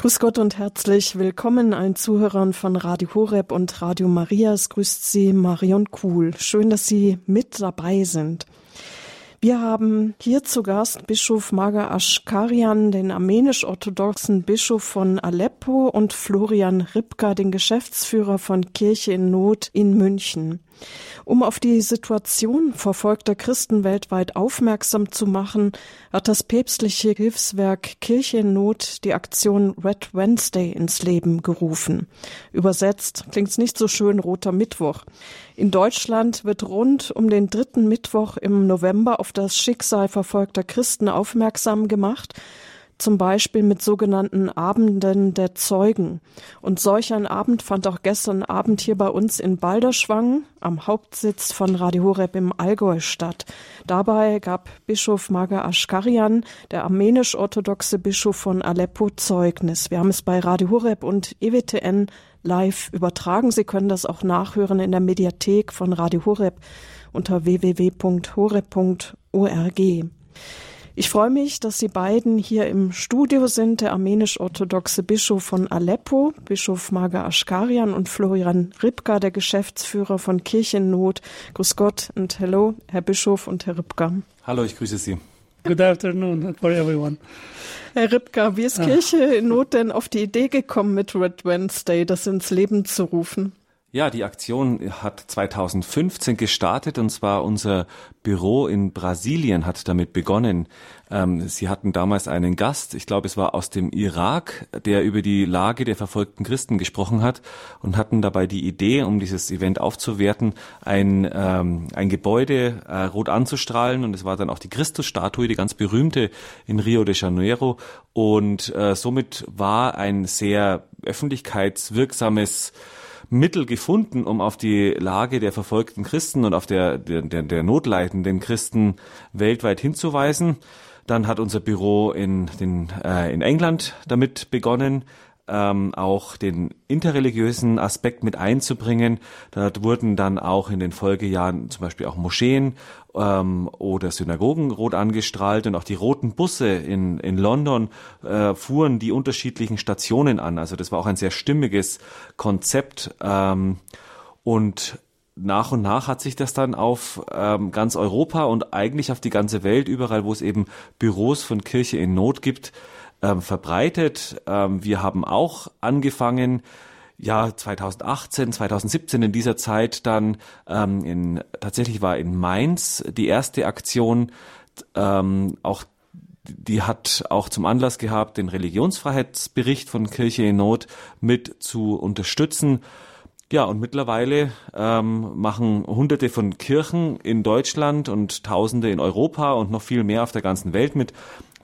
Grüß Gott und herzlich willkommen allen Zuhörern von Radio Horeb und Radio Marias. Grüßt Sie Marion Kuhl. Schön, dass Sie mit dabei sind. Wir haben hier zu Gast Bischof Maga Aschkarian, den armenisch-orthodoxen Bischof von Aleppo und Florian Ripka, den Geschäftsführer von Kirche in Not in München. Um auf die Situation verfolgter Christen weltweit aufmerksam zu machen, hat das päpstliche Hilfswerk Kirche in Not die Aktion Red Wednesday ins Leben gerufen. Übersetzt klingt's nicht so schön roter Mittwoch. In Deutschland wird rund um den dritten Mittwoch im November auf das Schicksal verfolgter Christen aufmerksam gemacht zum Beispiel mit sogenannten Abenden der Zeugen. Und solch ein Abend fand auch gestern Abend hier bei uns in Balderschwang am Hauptsitz von Radio Horeb im Allgäu statt. Dabei gab Bischof Maga Aschkarian, der armenisch-orthodoxe Bischof von Aleppo, Zeugnis. Wir haben es bei Radio Horeb und EWTN live übertragen. Sie können das auch nachhören in der Mediathek von Radio Horeb unter www.horeb.org. Ich freue mich, dass Sie beiden hier im Studio sind, der armenisch-orthodoxe Bischof von Aleppo, Bischof Maga Aschkarian und Florian Ripka, der Geschäftsführer von Kirchennot. Grüß Gott und hello, Herr Bischof und Herr Ripka. Hallo, ich grüße Sie. Good afternoon for everyone. Herr Ripka, wie ist ah. Kirche in Not denn auf die Idee gekommen, mit Red Wednesday das ins Leben zu rufen? Ja, die Aktion hat 2015 gestartet und zwar unser Büro in Brasilien hat damit begonnen. Ähm, Sie hatten damals einen Gast, ich glaube es war aus dem Irak, der über die Lage der verfolgten Christen gesprochen hat und hatten dabei die Idee, um dieses Event aufzuwerten, ein, ähm, ein Gebäude äh, rot anzustrahlen und es war dann auch die Christusstatue, die ganz berühmte in Rio de Janeiro und äh, somit war ein sehr öffentlichkeitswirksames Mittel gefunden, um auf die Lage der verfolgten Christen und auf der, der, der notleidenden Christen weltweit hinzuweisen. Dann hat unser Büro in, den, äh, in England damit begonnen, ähm, auch den interreligiösen Aspekt mit einzubringen. Dort wurden dann auch in den Folgejahren zum Beispiel auch Moscheen ähm, oder Synagogen rot angestrahlt und auch die roten Busse in, in London äh, fuhren die unterschiedlichen Stationen an. Also das war auch ein sehr stimmiges Konzept ähm, und nach und nach hat sich das dann auf ähm, ganz Europa und eigentlich auf die ganze Welt, überall wo es eben Büros von Kirche in Not gibt, ähm, verbreitet. Ähm, wir haben auch angefangen, ja 2018, 2017 in dieser Zeit dann ähm, in tatsächlich war in Mainz die erste Aktion ähm, auch die hat auch zum Anlass gehabt, den Religionsfreiheitsbericht von Kirche in Not mit zu unterstützen. Ja, und mittlerweile ähm, machen Hunderte von Kirchen in Deutschland und Tausende in Europa und noch viel mehr auf der ganzen Welt mit.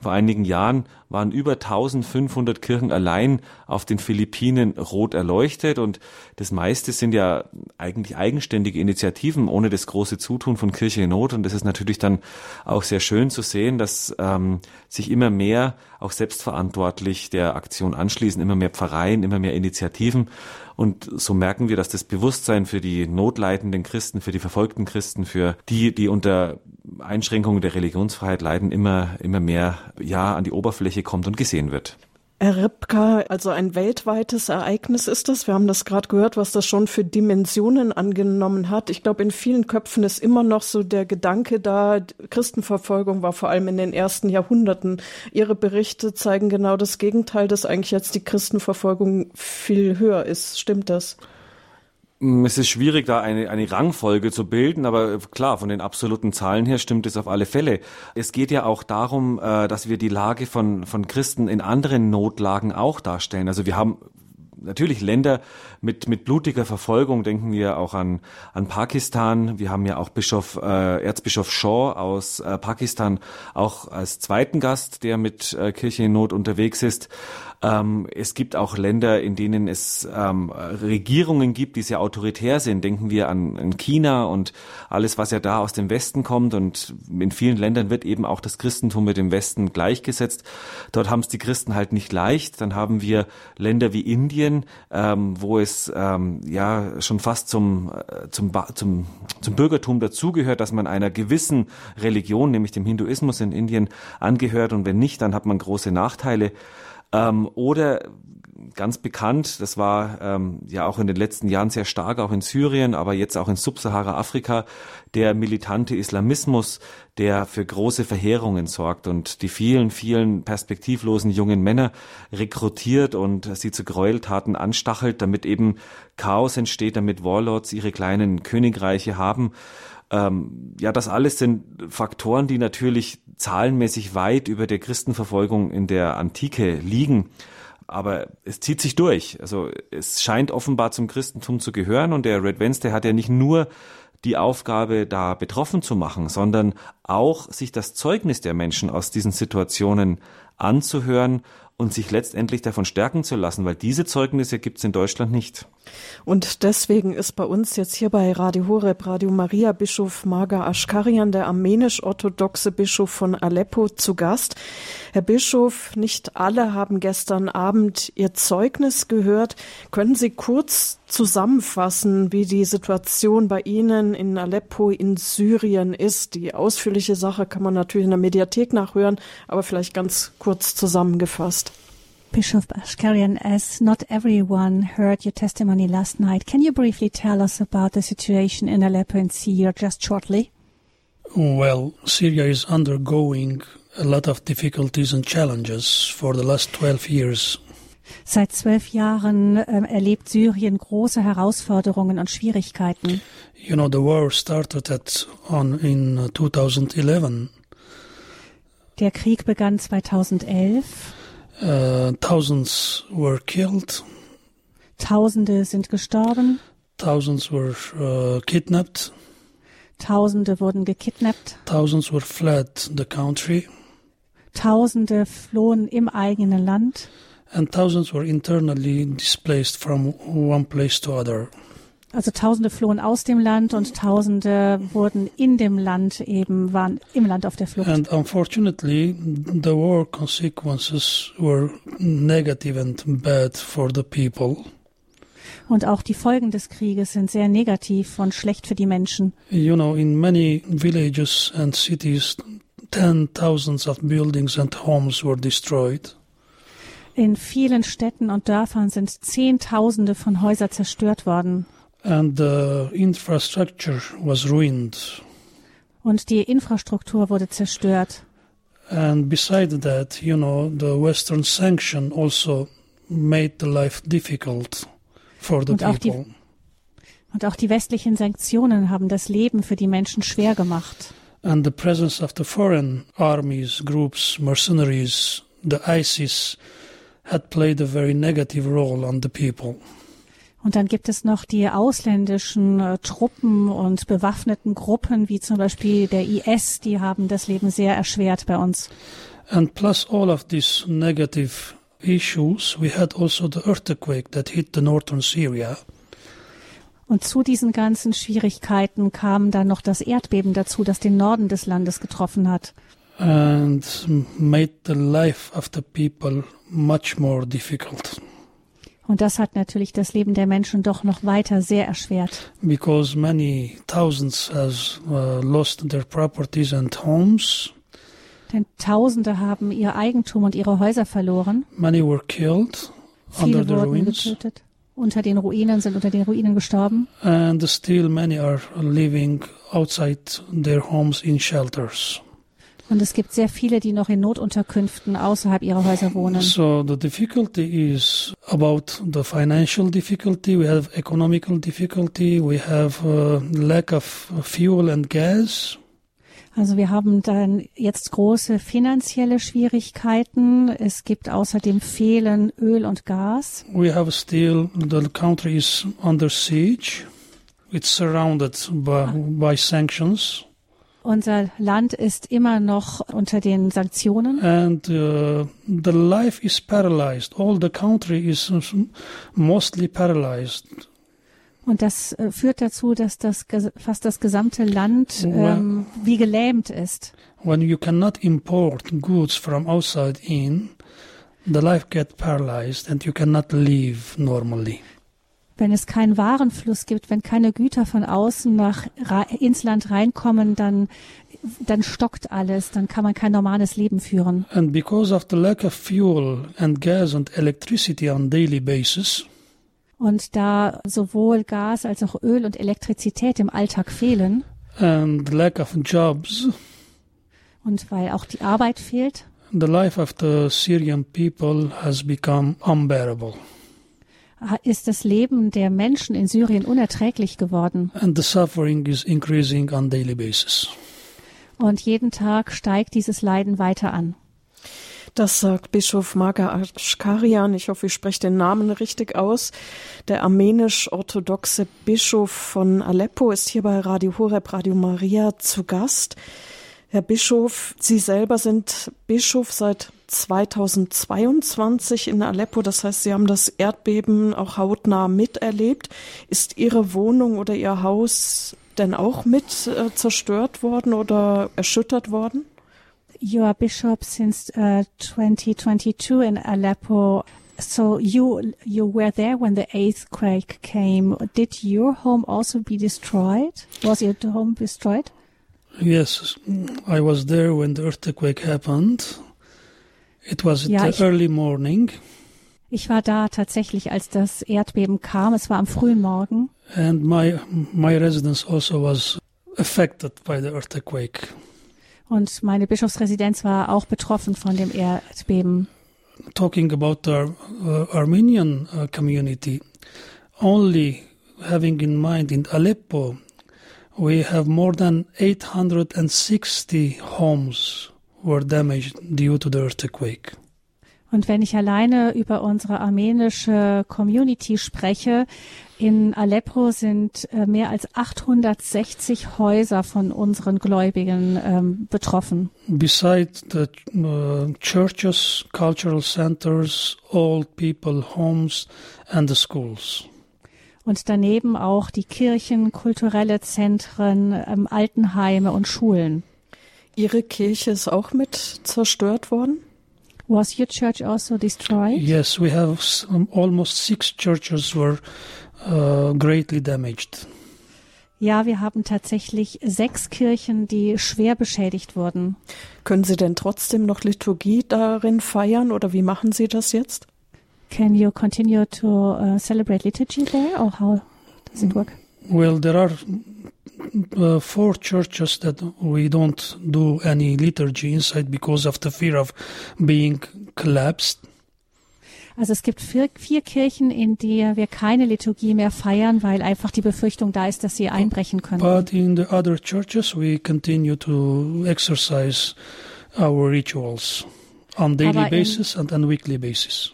Vor einigen Jahren waren über 1500 Kirchen allein auf den Philippinen rot erleuchtet. Und das meiste sind ja eigentlich eigenständige Initiativen ohne das große Zutun von Kirche in Not. Und das ist natürlich dann auch sehr schön zu sehen, dass ähm, sich immer mehr auch selbstverantwortlich der Aktion anschließen, immer mehr Pfarreien, immer mehr Initiativen. Und so merken wir, dass das Bewusstsein für die notleidenden Christen, für die verfolgten Christen, für die, die unter Einschränkungen der Religionsfreiheit leiden, immer, immer mehr, ja, an die Oberfläche kommt und gesehen wird. Herr Ripka, also ein weltweites Ereignis ist das. Wir haben das gerade gehört, was das schon für Dimensionen angenommen hat. Ich glaube, in vielen Köpfen ist immer noch so der Gedanke da, Christenverfolgung war vor allem in den ersten Jahrhunderten. Ihre Berichte zeigen genau das Gegenteil, dass eigentlich jetzt die Christenverfolgung viel höher ist. Stimmt das? Mm, es ist schwierig, da eine, eine Rangfolge zu bilden, aber klar, von den absoluten Zahlen her stimmt es auf alle Fälle. Es geht ja auch darum, äh, dass wir die Lage von, von Christen in anderen Notlagen auch darstellen. Also wir haben natürlich Länder mit, mit blutiger Verfolgung, denken wir auch an, an Pakistan. Wir haben ja auch Bischof, äh, Erzbischof Shaw aus äh, Pakistan auch als zweiten Gast, der mit äh, Kirche in Not unterwegs ist. Ähm, es gibt auch Länder, in denen es ähm, Regierungen gibt, die sehr autoritär sind. Denken wir an, an China und alles, was ja da aus dem Westen kommt. Und in vielen Ländern wird eben auch das Christentum mit dem Westen gleichgesetzt. Dort haben es die Christen halt nicht leicht. Dann haben wir Länder wie Indien, ähm, wo es ähm, ja schon fast zum, äh, zum, zum, zum Bürgertum dazugehört, dass man einer gewissen Religion, nämlich dem Hinduismus in Indien, angehört. Und wenn nicht, dann hat man große Nachteile. Ähm, oder ganz bekannt, das war ähm, ja auch in den letzten Jahren sehr stark, auch in Syrien, aber jetzt auch in Subsahara-Afrika, der militante Islamismus, der für große Verheerungen sorgt und die vielen, vielen perspektivlosen jungen Männer rekrutiert und sie zu Gräueltaten anstachelt, damit eben Chaos entsteht, damit Warlords ihre kleinen Königreiche haben. Ähm, ja, das alles sind Faktoren, die natürlich zahlenmäßig weit über der Christenverfolgung in der Antike liegen aber es zieht sich durch. Also es scheint offenbar zum Christentum zu gehören und der Red Wednesday hat ja nicht nur die Aufgabe, da betroffen zu machen, sondern auch sich das Zeugnis der Menschen aus diesen Situationen anzuhören und sich letztendlich davon stärken zu lassen, weil diese Zeugnisse gibt es in Deutschland nicht. Und deswegen ist bei uns jetzt hier bei Radio Horeb, Radio Maria Bischof Marga Aschkarian, der armenisch-orthodoxe Bischof von Aleppo, zu Gast. Herr Bischof, nicht alle haben gestern Abend Ihr Zeugnis gehört. Können Sie kurz zusammenfassen, wie die Situation bei Ihnen in Aleppo in Syrien ist? Die ausführliche Sache kann man natürlich in der Mediathek nachhören, aber vielleicht ganz kurz zusammengefasst. Bishop Ashkarian, as not everyone heard your testimony last night, can you briefly tell us about the situation in Aleppo and Syria just shortly? Well, Syria is undergoing a lot of difficulties and challenges for the last 12 years. Seit zwölf Jahren äh, erlebt Syrien große Herausforderungen und Schwierigkeiten. You know, the war started at on in 2011. Der Krieg begann 2011. Uh, thousands were killed. Tausende sind gestorben. Thousands were uh, kidnapped. Tausende wurden gekidnappt. Thousands were fled the country. Tausende flohen im eigenen Land. And thousands were internally displaced from one place to other. Also Tausende flohen aus dem Land und Tausende wurden in dem Land eben waren im Land auf der Flucht. And unfortunately, the war consequences were negative and bad for the people. Und auch die Folgen des Krieges sind sehr negativ und schlecht für die Menschen. You know, in many villages and cities, ten thousands of buildings and homes were destroyed. In vielen Städten und Dörfern sind Zehntausende von Häusern zerstört worden. And the infrastructure was ruined. Und die Infrastruktur wurde zerstört. And beside that, you know, the Western sanction also made the life difficult for the Und auch die- people. Und auch die westlichen Sanktionen haben das Leben für die Menschen schwer gemacht. And the presence of the foreign armies, groups, mercenaries, the ISIS had played a very negative role on the people. Und dann gibt es noch die ausländischen äh, Truppen und bewaffneten Gruppen, wie zum Beispiel der IS, die haben das Leben sehr erschwert bei uns. And plus all of these negative issues, we had also the earthquake that hit the northern Syria. Und zu diesen ganzen Schwierigkeiten kam dann noch das Erdbeben dazu, das den Norden des Landes getroffen hat. and made the life of the people much more difficult Und das hat natürlich das Leben der Menschen doch noch weiter sehr erschwert. because many thousands has uh, lost their properties and homes Denn Tausende haben ihr Eigentum und ihre Häuser verloren. many were killed under Viele the wurden ruins getötet. Unter den Ruinen sind unter den Ruinen gestorben. and still many are living outside their homes in shelters Und es gibt sehr viele, die noch in Notunterkünften außerhalb ihrer Häuser wohnen. so the difficulty is about the financial difficulty we have economical difficulty we have uh, lack of fuel and gas Also wir haben dann jetzt große finanzielle Schwierigkeiten. Es gibt außerdem Fehlen Öl und Gas. We have still the country is under siege. It's surrounded by, by sanctions, Unser Land ist immer noch unter den Sanktionen and uh, the life is paralyzed. All the country is mostly paralyzed. und das äh, führt dazu, dass das fast das gesamte Land ähm, wie gelähmt ist. When you cannot import goods from outside in, the life get paralyzed, and you cannot live normally. Wenn es keinen Warenfluss gibt, wenn keine Güter von außen nach ins Land reinkommen, dann dann stockt alles, dann kann man kein normales Leben führen. And because of the lack of fuel and gas and electricity on daily basis, Und da sowohl Gas als auch Öl und Elektrizität im Alltag fehlen and lack of jobs, und weil auch die Arbeit fehlt, the life of the Syrian people has become unbearable. Ist das Leben der Menschen in Syrien unerträglich geworden. And the suffering is increasing on daily basis. Und jeden Tag steigt dieses Leiden weiter an. Das sagt Bischof Maga Ashkarian. Ich hoffe, ich spreche den Namen richtig aus. Der armenisch-orthodoxe Bischof von Aleppo ist hier bei Radio Horeb, Radio Maria zu Gast. Herr Bischof, Sie selber sind Bischof seit 2022 in Aleppo. Das heißt, Sie haben das Erdbeben auch hautnah miterlebt. Ist Ihre Wohnung oder Ihr Haus denn auch mit äh, zerstört worden oder erschüttert worden? You are bishop since uh, 2022 in Aleppo. So you you were there when the earthquake came. Did your home also be destroyed? Was your home destroyed? Yes, I was there when the earthquake happened. It was Ja, the ich- early morning, Ich war da tatsächlich, als das Erdbeben kam. Es war am frühen Morgen. and my my residence also was affected by the earthquake. Und meine Bischofsresidenz war auch betroffen von dem Erdbeben. Talking about the uh, Armenian uh, community, only having in mind in Aleppo, we have more than 860 homes were damaged due to the earthquake. Und wenn ich alleine über unsere armenische Community spreche, in Aleppo sind äh, mehr als 860 Häuser von unseren Gläubigen ähm, betroffen. Besides the uh, churches, cultural centers, old people homes, and the schools. Und daneben auch die Kirchen, kulturelle Zentren, ähm, Altenheime und Schulen. Ihre Kirche ist auch mit zerstört worden? Was your church also destroyed? Yes, we have s- um, almost six churches were uh, greatly damaged. Ja, wir haben tatsächlich sechs Kirchen, die schwer beschädigt wurden. Können Sie denn trotzdem noch Liturgie darin feiern oder wie machen Sie das jetzt? Can you continue to uh, celebrate liturgy there or how does it work? Well, there are uh, four churches that we don't do any liturgy inside because of the fear of being collapsed. Also es gibt vier, vier Kirchen, in der wir keine Liturgie mehr feiern, weil einfach die Befürchtung da ist, dass sie einbrechen können. But in the other churches, we continue to exercise our rituals on daily in- basis and on weekly basis.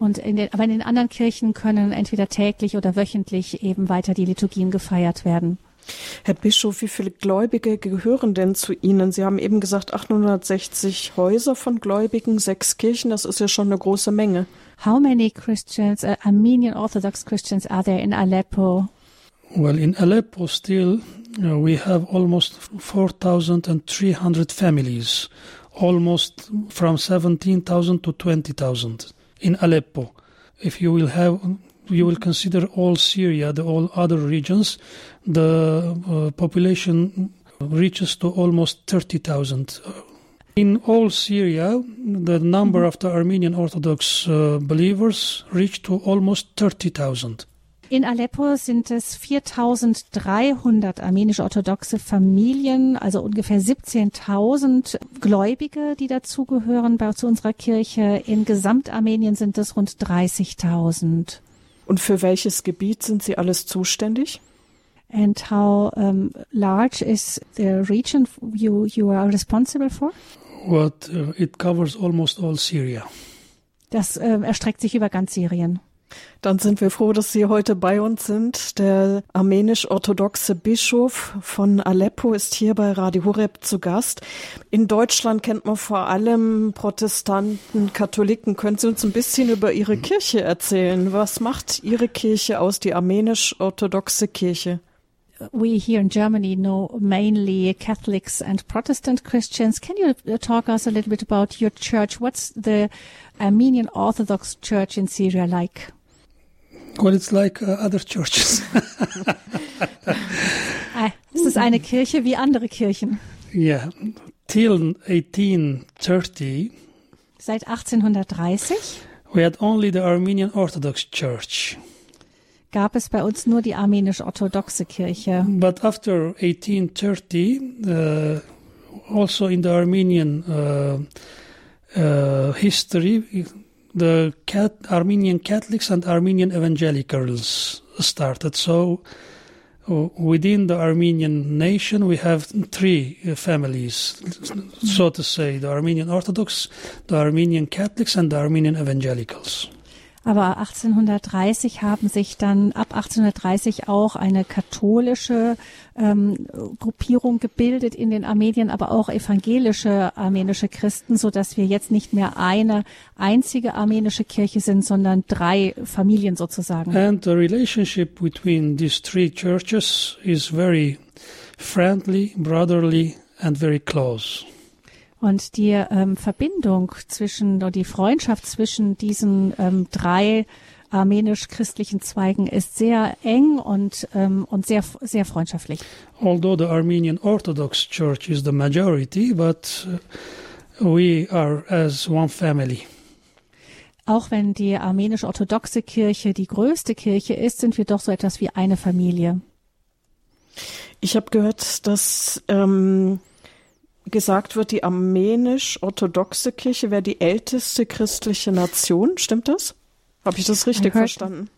Und in den, aber in den anderen Kirchen können entweder täglich oder wöchentlich eben weiter die Liturgien gefeiert werden. Herr Bischof, wie viele Gläubige gehören denn zu Ihnen? Sie haben eben gesagt 860 Häuser von Gläubigen, sechs Kirchen, das ist ja schon eine große Menge. How many Christians, uh, Armenian Orthodox Christians are there in Aleppo? Well, in Aleppo, still, uh, we have almost 4,300 families, almost from 17,000 to 20,000 in Aleppo. If you will have, you will consider all Syria, the all other regions, the uh, population reaches to almost 30,000. In all Syria, the number of the Armenian Orthodox uh, believers reached to almost 30,000. In Aleppo sind es 4300 armenisch-orthodoxe Familien, also ungefähr 17.000 Gläubige, die dazugehören bei, zu unserer Kirche. In Gesamtarmenien sind es rund 30.000. Und für welches Gebiet sind Sie alles zuständig? And how um, large is the region you, you are responsible for? What uh, it covers almost all Syria. Das ähm, erstreckt sich über ganz Syrien. Dann sind wir froh, dass Sie heute bei uns sind. Der armenisch-orthodoxe Bischof von Aleppo ist hier bei Radio Horeb zu Gast. In Deutschland kennt man vor allem Protestanten, Katholiken. Können Sie uns ein bisschen über Ihre Kirche erzählen? Was macht Ihre Kirche aus, die armenisch-orthodoxe Kirche? we here in Germany know mainly Catholics and Protestant Christians. Can you uh, talk us a little bit about your church? What's the Armenian Orthodox Church in Syria like? Well, it's like uh, other churches. Es ist eine Kirche wie andere Kirchen. Yeah, till 1830, Seit 1830 we had only the Armenian Orthodox Church. gab es bei uns nur die armenisch-orthodoxe Kirche. But after 1830, uh, also in the Armenian uh, uh, history, the cat, Armenian Catholics and Armenian Evangelicals started. So uh, within the Armenian nation, we have three uh, families, so to say: the Armenian Orthodox, the Armenian Catholics, and the Armenian Evangelicals. Aber 1830 haben sich dann ab 1830 auch eine katholische ähm, Gruppierung gebildet in den Armenien, aber auch evangelische armenische Christen, so dass wir jetzt nicht mehr eine einzige armenische Kirche sind, sondern drei Familien sozusagen. And the relationship between these three churches is very friendly, brotherly, and very close. Und die ähm, Verbindung zwischen oder die Freundschaft zwischen diesen ähm, drei armenisch-christlichen Zweigen ist sehr eng und, ähm, und sehr, sehr freundschaftlich. Although the Armenian Orthodox Church is the majority, but uh, we are as one family. Auch wenn die armenisch-orthodoxe Kirche die größte Kirche ist, sind wir doch so etwas wie eine Familie. Ich habe gehört, dass ähm, gesagt wird, die armenisch-orthodoxe Kirche wäre die älteste christliche Nation. Stimmt das? Habe ich das richtig I heard- verstanden?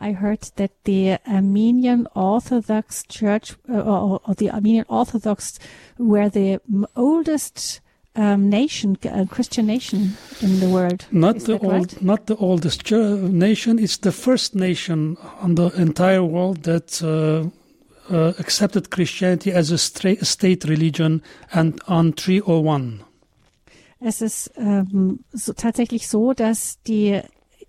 I heard that the Armenian Orthodox Church uh, or, or the Armenian Orthodox were the m- oldest um, nation, uh, Christian nation in the world. Not Is the old, right? not the oldest chur- nation. It's the first nation on the entire world that uh, uh, accepted Christianity as a state religion, and on 301. Es ist ähm, so, tatsächlich so, dass die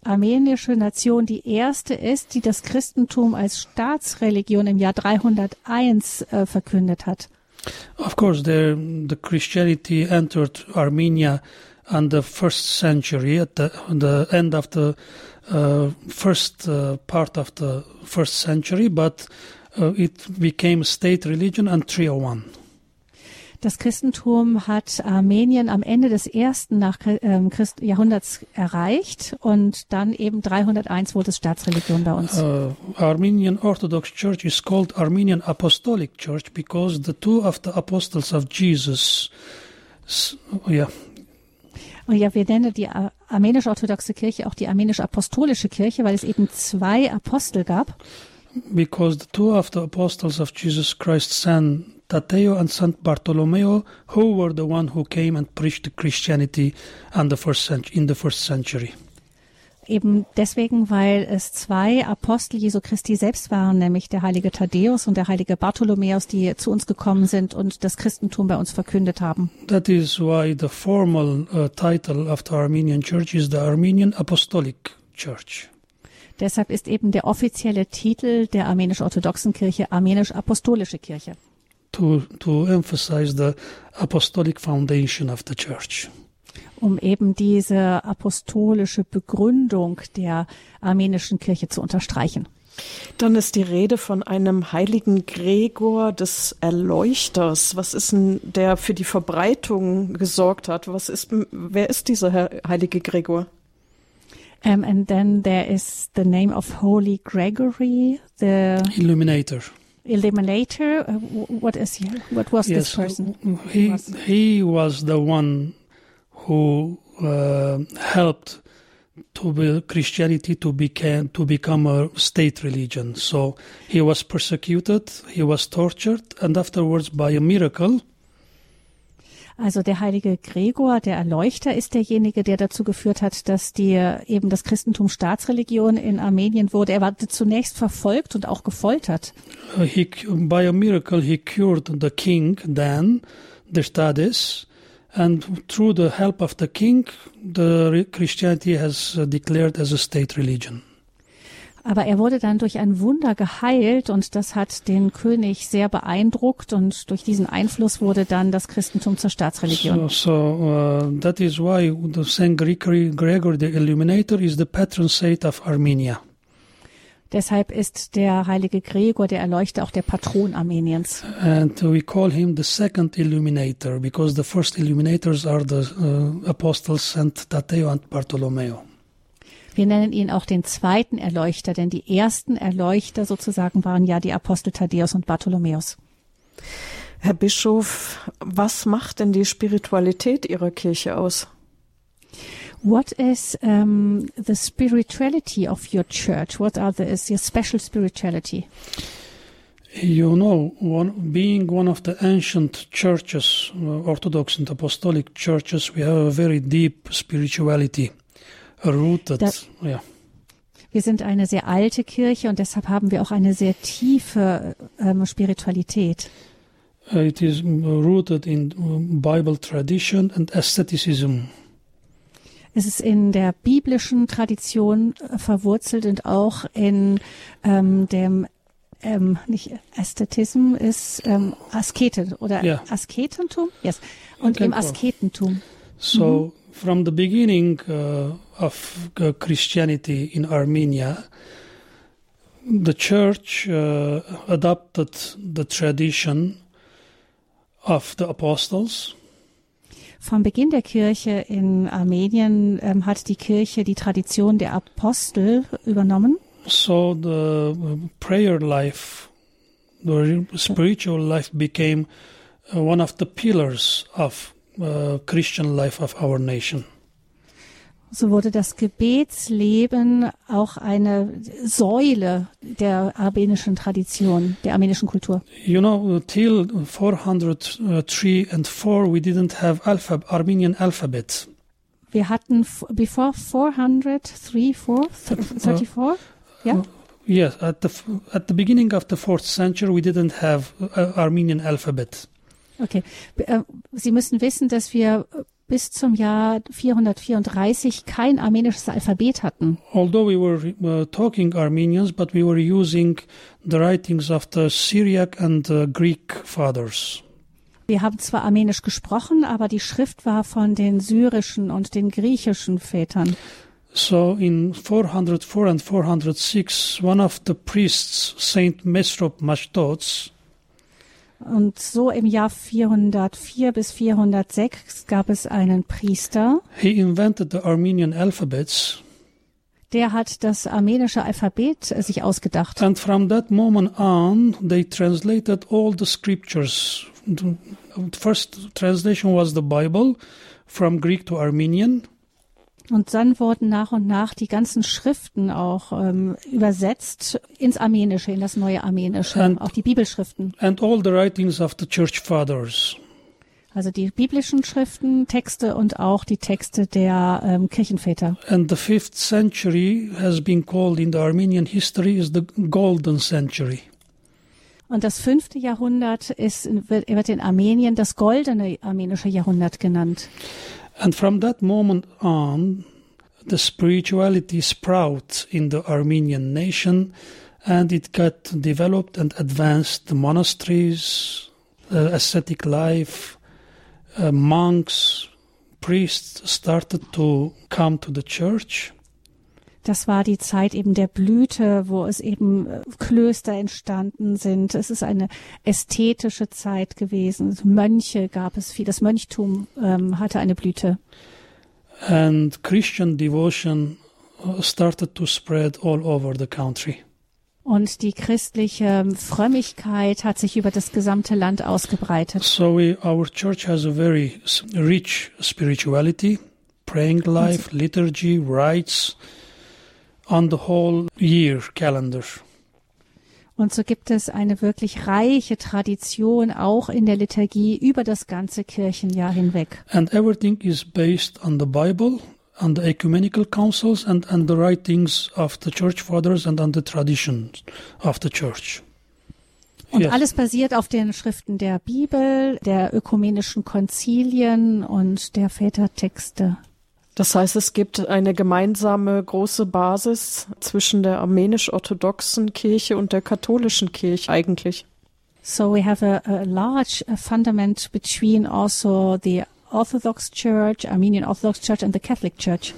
armenische Nation die erste ist, die das Christentum als Staatsreligion im Jahr 301 äh, verkündet hat. Of course, the, the Christianity entered Armenia in the first century, at the, the end of the uh, first uh, part of the first century, but it became state religion in 301. Das Christentum hat Armenien am Ende des ersten nach, ähm, Christ Jahrhunderts erreicht und dann eben 301 wurde es Staatsreligion bei uns. Uh, Armenian Orthodox Church is called Armenian Apostolic Church because the two of the apostles of Jesus, s- yeah, Und ja, wir nennen die Ar- armenisch-orthodoxe Kirche auch die armenisch-apostolische Kirche, weil es eben zwei Apostel gab. Because the two of the apostles of Jesus Christ, San Tateo and Saint Bartolomeo, who were the one who came and preached Christianity in the first cent- in the first century. Eben deswegen, weil es zwei Apostel Jesu Christi selbst waren, nämlich der heilige Thaddäus und der heilige Bartholomäus, die zu uns gekommen sind und das Christentum bei uns verkündet haben. That is why the formal uh, title of the Armenian Church is the Armenian Apostolic Church. Deshalb ist eben der offizielle Titel der armenisch-orthodoxen Kirche armenisch-apostolische Kirche. To, to emphasize the apostolic foundation of the church. um eben diese apostolische Begründung der armenischen Kirche zu unterstreichen. Dann ist die Rede von einem heiligen Gregor des Erleuchters. Was ist denn der für die Verbreitung gesorgt hat? Was ist, wer ist dieser heilige Gregor? Um, and then there is the name of Holy Gregory, the Illuminator. illuminator. Uh, what is he? What was this person? He was- he was the one who uh, helped to be Christianity to become to become a state religion. So he was persecuted, he was tortured, and afterwards, by a miracle, Also der heilige Gregor, der Erleuchter, ist derjenige, der dazu geführt hat, dass die eben das Christentum Staatsreligion in Armenien wurde. Er war zunächst verfolgt und auch gefoltert. he by a miracle he cured the king Dan, the Stades, and through the help of the king, the Christianity has uh, declared as a state religion. Aber er wurde dann durch ein Wunder geheilt und das hat den König sehr beeindruckt und durch diesen Einfluss wurde dann das Christentum zur Staatsreligion. So, so uh, that is why the Saint Gregory, Gregor the Illuminator is the patron saint of Armenia. Deshalb ist der heilige Gregor, der Erleuchter, auch der Patron Armeniens. And we call him the second illuminator because the first illuminators are the uh, apostles Saint Taddeo and Bartolomeo. Wir nennen ihn auch den zweiten Erleuchter, denn die ersten Erleuchter sozusagen waren ja die Apostel Thaddäus und Bartholomäus. Herr Bischof, was macht denn die Spiritualität Ihrer Kirche aus? What is um, the spirituality of your church? What are the, is your special spirituality? You know, one, being one of the ancient churches, uh, Orthodox and Apostolic churches, we have a very deep spirituality rooted. Da- yeah. Wir sind eine sehr alte Kirche und deshalb haben wir auch eine sehr tiefe ähm, Spiritualität. Uh, It is rooted in Bible tradition and asceticism. Es ist in der biblischen Tradition äh, verwurzelt und auch in ähm, dem ähm, nicht Ästhetism ist ähm, Askete oder Ja. Asketentum, yes, und im. Asketentum. So, from the beginning uh, of uh, Christianity in Armenia, the church uh, adopted the tradition of the apostles Vom Beginn der Kirche in Armenien ähm, hat die Kirche die Tradition der Apostel übernommen. So the uh, prayer life, the spiritual life became uh, one of the pillars of uh, Christian life of our nation. So wurde das Gebetsleben auch eine Säule der armenischen Tradition, der armenischen Kultur. You know, till 403 and 4, we didn't have alphab- Armenian alphabet. Wir hatten before 400, 3, 4, 34, ja? Yes, at the at the beginning of the fourth century, we didn't have uh, Armenian alphabet. Okay. Äh, Sie müssen wissen, dass wir bis zum Jahr 434 kein armenisches Alphabet hatten. Although we were uh, talking Armenians, but we were using the writings of the Syriac and uh, Greek fathers. Wir haben zwar armenisch gesprochen, aber die Schrift war von den syrischen und den griechischen Vätern. So in 404 and 406, one of the priests, Saint Mesrop Mashtots, Und so im Jahr 404 bis 406 gab es einen Priester, he invented the Armenian alphabets. der hat das armenische Alphabet äh, sich ausgedacht. And from that moment on, they translated all the scriptures. The first translation was the Bible from Greek to Armenian. Und dann wurden nach und nach die ganzen Schriften auch ähm, übersetzt ins Armenische, in das neue Armenische, Und- auch die Bibelschriften. and all the writings of the church fathers. Also die biblischen Schriften, Texte und auch die Texte der ähm, Kirchenväter. And the fifth century has been called in the Armenian history is the golden century. Und das fünfte Jahrhundert ist, wird in Armenien das goldene armenische Jahrhundert genannt. And from that moment on, the spirituality sprout in the Armenian nation and it got developed and advanced. The monasteries, uh, ascetic life, uh, monks, priests started to come to the church. Das war die Zeit eben der Blüte, wo es eben äh, Klöster entstanden sind. Es ist eine ästhetische Zeit gewesen. Mönche gab es viel. Das Mönchtum ähm, hatte eine Blüte. And Christian devotion uh, started to spread all over the country. Und die christliche Frömmigkeit hat sich über das gesamte Land ausgebreitet. So we, our church has a very rich spirituality, praying life, liturgy, rites, on the whole year calendar. Und so gibt es eine wirklich reiche Tradition auch in der Liturgie über das ganze Kirchenjahr hinweg. And everything is based on the Bible, on the ecumenical councils, and on the writings of the church fathers and on the traditions of the church. Und Yes. alles basiert auf den Schriften der Bibel, der ökumenischen Konzilien und der Vätertexte. Das heißt, es gibt eine gemeinsame große Basis zwischen der armenisch-orthodoxen Kirche und der katholischen Kirche eigentlich. So we have a, a large fundament between also the Orthodox Church, Armenian Orthodox Church, and the Catholic Church.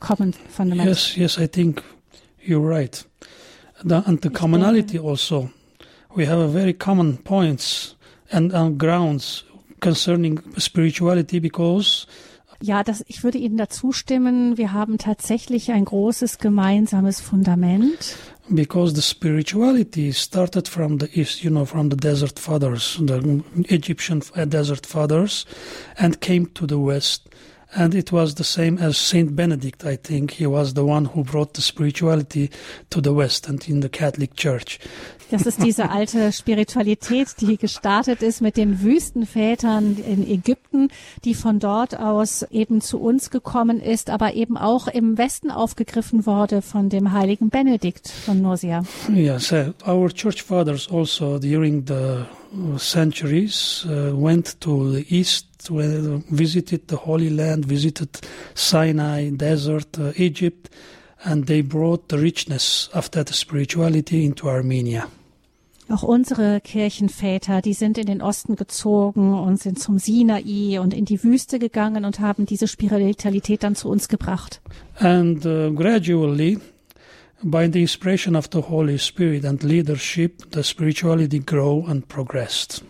Common fundament. Yes, yes, I think you're right. the, and the commonality also. We have a very common points and uh, grounds concerning spirituality because Ja, das, ich würde Ihnen dazu stimmen. Wir haben tatsächlich ein großes gemeinsames Fundament. because the spirituality started from the east, you know, from the desert fathers, the Egyptian uh, desert fathers, and came to the west. And it was the same as Saint Benedict, I think. He was the one who brought the spirituality to the west and in the Catholic Church. Das ist diese alte Spiritualität, die gestartet ist mit den Wüstenvätern in Ägypten, die von dort aus eben zu uns gekommen ist, aber eben auch im Westen aufgegriffen wurde von dem heiligen Benedikt von Nursia. Yes, our church fathers also during the centuries uh, went to the east, visited the Holy Land, visited Sinai desert, uh, Egypt, and they brought the richness of that spirituality into Armenia. Auch unsere Kirchenväter, die sind in den Osten gezogen und sind zum Sinai und in die Wüste gegangen und haben diese Spiritualität dann zu uns gebracht. And uh, gradually, by the inspiration of the Holy Spirit and leadership, the spirituality grew and progressed.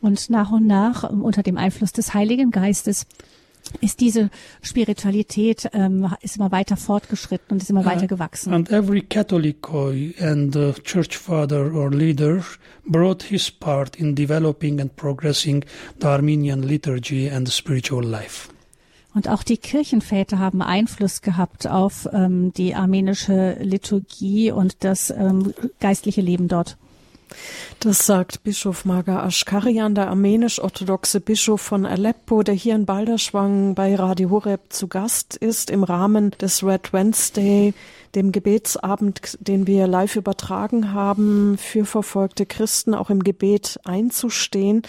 Und nach und nach, unter dem Einfluss des Heiligen Geistes, ist diese Spiritualität ähm, ist immer weiter fortgeschritten und ist immer weiter gewachsen. And every Catholicoi and uh, church father or leader brought his part in developing and progressing the Armenian liturgy and the spiritual life. Und auch die Kirchenväter haben Einfluss gehabt auf ähm, die armenische Liturgie und das ähm, geistliche Leben dort. Das sagt Bischof Maga Aschkarian, der armenisch-orthodoxe Bischof von Aleppo, der hier in Balderschwang bei Radio Horeb zu Gast ist im Rahmen des Red Wednesday, dem Gebetsabend, den wir live übertragen haben, für verfolgte Christen auch im Gebet einzustehen.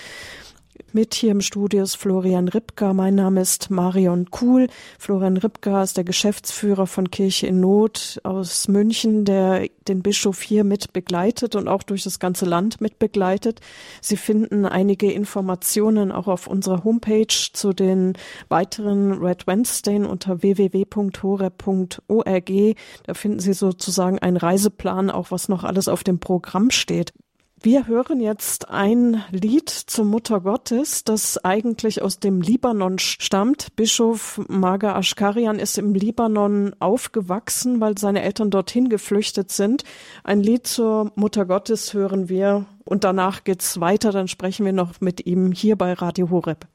Mit hier im Studio ist Florian Ripka. Mein Name ist Marion Kuhl. Florian Ripka ist der Geschäftsführer von Kirche in Not aus München, der den Bischof hier mit begleitet und auch durch das ganze Land mit begleitet. Sie finden einige Informationen auch auf unserer Homepage zu den weiteren Red Wednesday unter www.hore.org. Da finden Sie sozusagen einen Reiseplan, auch was noch alles auf dem Programm steht. Wir hören jetzt ein Lied zur Mutter Gottes, das eigentlich aus dem Libanon stammt. Bischof Maga Ashkarian ist im Libanon aufgewachsen, weil seine Eltern dorthin geflüchtet sind. Ein Lied zur Mutter Gottes hören wir und danach geht's weiter. Dann sprechen wir noch mit ihm hier bei Radio Horeb.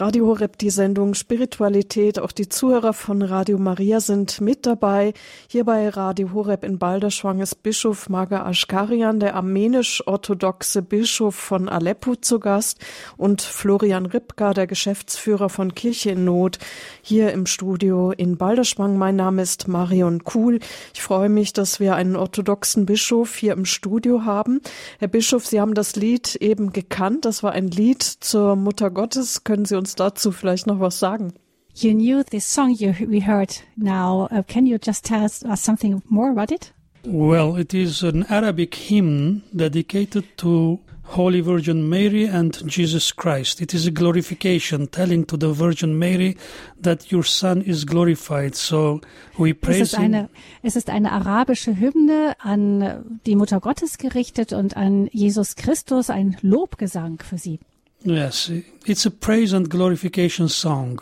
Radio Horeb, die Sendung Spiritualität. Auch die Zuhörer von Radio Maria sind mit dabei. Hier bei Radio Horeb in Balderschwang ist Bischof Maga Ashkarian, der armenisch-orthodoxe Bischof von Aleppo zu Gast und Florian Ripka, der Geschäftsführer von Kirche in Not, hier im Studio in Balderschwang. Mein Name ist Marion Kuhl. Ich freue mich, dass wir einen orthodoxen Bischof hier im Studio haben. Herr Bischof, Sie haben das Lied eben gekannt. Das war ein Lied zur Mutter Gottes. Können Sie uns dazu vielleicht noch was sagen? You knew this song you, we heard now. Uh, can you just tell us uh, something more about it? Well, it is an Arabic hymn dedicated to Holy Virgin Mary and Jesus Christ. It is a glorification, telling to the Virgin Mary that your Son is glorified. So we Es praise ist, eine, es ist eine arabische Hymne an die Mutter Gottes gerichtet und an Jesus Christus, ein Lobgesang für sie. Yes, it's a praise and glorification song.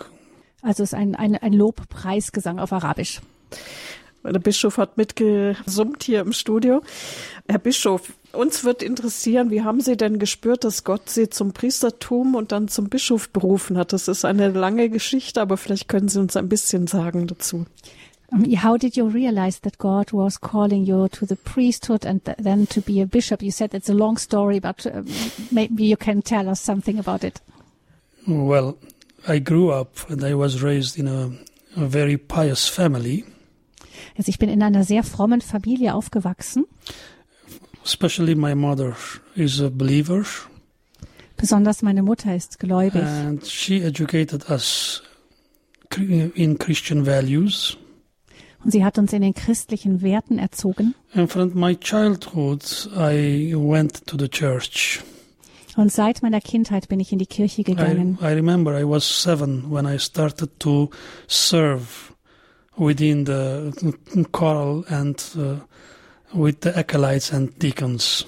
Also es ist ein, ein, ein Lobpreisgesang auf Arabisch. Der Bischof hat mitgesummt hier im Studio. Herr Bischof, uns wird interessieren, wie haben Sie denn gespürt, dass Gott Sie zum Priestertum und dann zum Bischof berufen hat? Das ist eine lange Geschichte, aber vielleicht können Sie uns ein bisschen sagen dazu. Um, How did you realize that God was calling you to the priesthood and th- then to be a bishop? You said it's a long story, but um, maybe you can tell us something about it. Well, I grew up and I was raised in a, a very pious family. Also ich bin in einer sehr frommen Familie aufgewachsen. Especially my mother is a believer Besonders meine Mutter ist gläubig. and she educated us in Christian values. Sie hat uns in den christlichen Werten erzogen. And from my childhood, I went to the church. Und seit meiner Kindheit bin ich in die Kirche I, gegangen. I remember I was seven when I started to serve within the choral and uh, with the acolytes and deacons.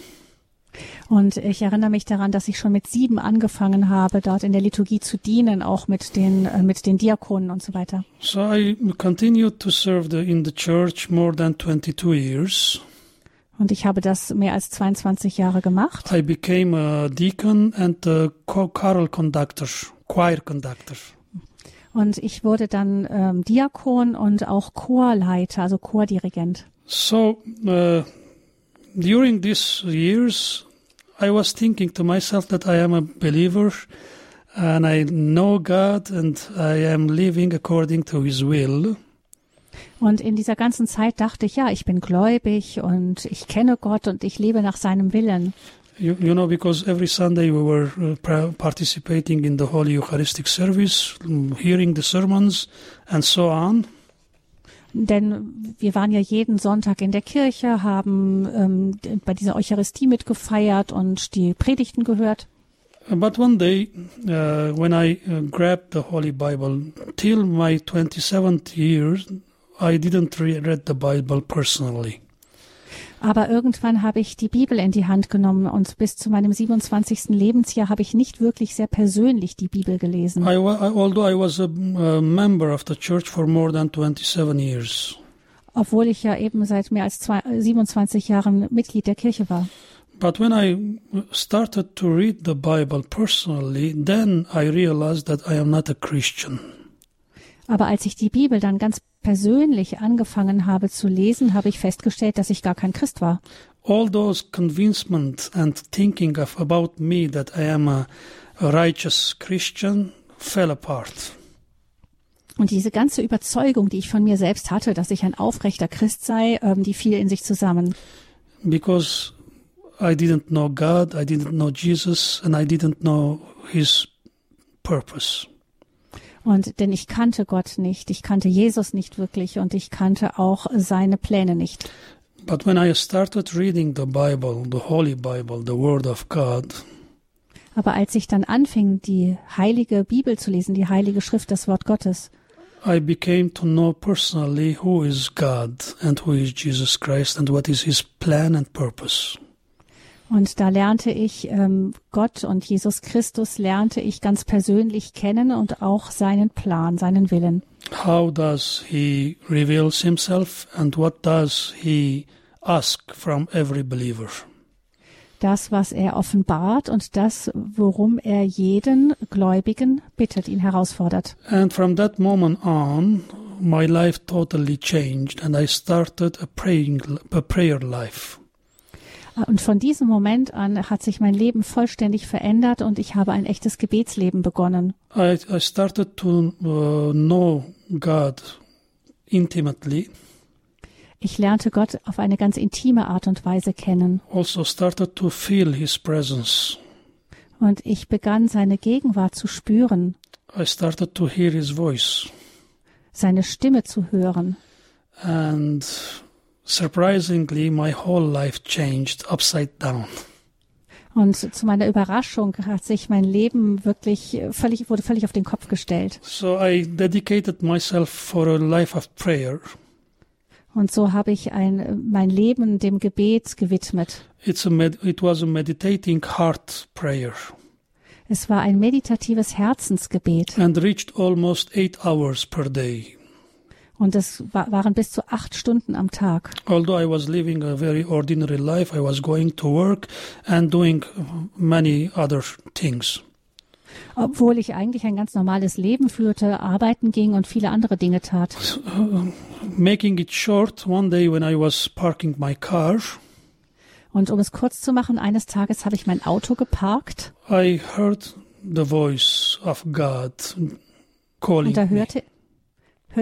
Und ich erinnere mich daran, dass ich schon mit sieben angefangen habe, dort in der Liturgie zu dienen, auch mit den, äh, mit den Diakonen und so weiter. So I continued to serve the, in the church more than 22 years. Und ich habe das mehr als 22 Jahre gemacht. I became a deacon and a cho- choral conductor, choir conductor. Und ich wurde dann ähm, Diakon und auch Chorleiter, also Chordirigent. So uh, during these years, I was thinking to myself that I am a believer and I know God and I am living according to His will. Und in dieser ganzen Zeit dachte ich, ja, ich bin gläubig und ich kenne Gott und ich lebe nach seinem Willen. You, you know, because every Sunday we were uh, participating in the Holy Eucharistic service, mm, hearing the sermons, and so on. Denn wir waren ja jeden Sonntag in der Kirche, haben ähm, bei dieser Eucharistie mitgefeiert und die Predigten gehört. But one day, uh, when I uh, grabbed the Holy Bible, till my 27th year, I didn't re- read the Bible personally. Aber irgendwann habe ich die Bibel in die Hand genommen und bis zu meinem 27. Lebensjahr habe ich nicht wirklich sehr persönlich die Bibel gelesen. I, although I was a, a member of the church for more than 27 years. obwohl ich ja eben seit mehr als zwei, 27 Jahren Mitglied der Kirche war. But when I started to read the Bible personally, then I realized that I am not a Christian. Aber als ich die Bibel dann ganz persönlich angefangen habe zu lesen, habe ich festgestellt, dass ich gar kein Christ war. All those convincement and thinking of about me that I am a, a righteous Christian fell apart. Und diese ganze Überzeugung, die ich von mir selbst hatte, dass ich ein aufrechter Christ sei, ähm, die fiel in sich zusammen. because I didn't know God, I didn't know Jesus, and I didn't know His purpose. Und denn ich kannte Gott nicht, ich kannte Jesus nicht wirklich und ich kannte auch seine Pläne nicht. But when I started reading the Bible, the Holy Bible, the Word of God, Aber als ich dann anfing, die heilige Bibel zu lesen, die heilige Schrift, das Wort Gottes, I became to know personally who is God and who is Jesus Christ and what is His plan and purpose. Und da lernte ich ähm, Gott und Jesus Christus lernte ich ganz persönlich kennen und auch seinen Plan, seinen Willen. How does He reveals Himself and what does He ask from every believer? Das, was er offenbart und das, worum er jeden Gläubigen bittet, ihn herausfordert. And from that moment on, my life totally changed, and I started a praying, a prayer life. Und von diesem Moment an hat sich mein Leben vollständig verändert und ich habe ein echtes Gebetsleben begonnen. I, I started to uh, know God intimately. Ich lernte Gott auf eine ganz intime Art und Weise kennen Also started to feel His presence. und ich begann seine Gegenwart zu spüren, I started to hear His voice, seine Stimme zu hören. and surprisingly, my whole life changed upside down. Und zu meiner Überraschung hat sich mein Leben wirklich völlig, wurde völlig auf den Kopf gestellt. So I dedicated myself for a life of prayer. Und so habe ich ein, mein Leben dem Gebet gewidmet. It's a med- it was a meditating heart prayer. Es war ein meditatives Herzensgebet and reached almost eight hours per day. Und es wa waren bis zu acht Stunden am Tag. Although I was living a very ordinary life, I was going to work and doing many other things. Obwohl ich eigentlich ein ganz normales Leben führte, arbeiten ging und viele andere Dinge tat. Making it short, one day when I was parking my car, Und um es kurz zu machen, eines Tages habe ich mein Auto geparkt I heard the voice of God calling und da me, hörte, hör,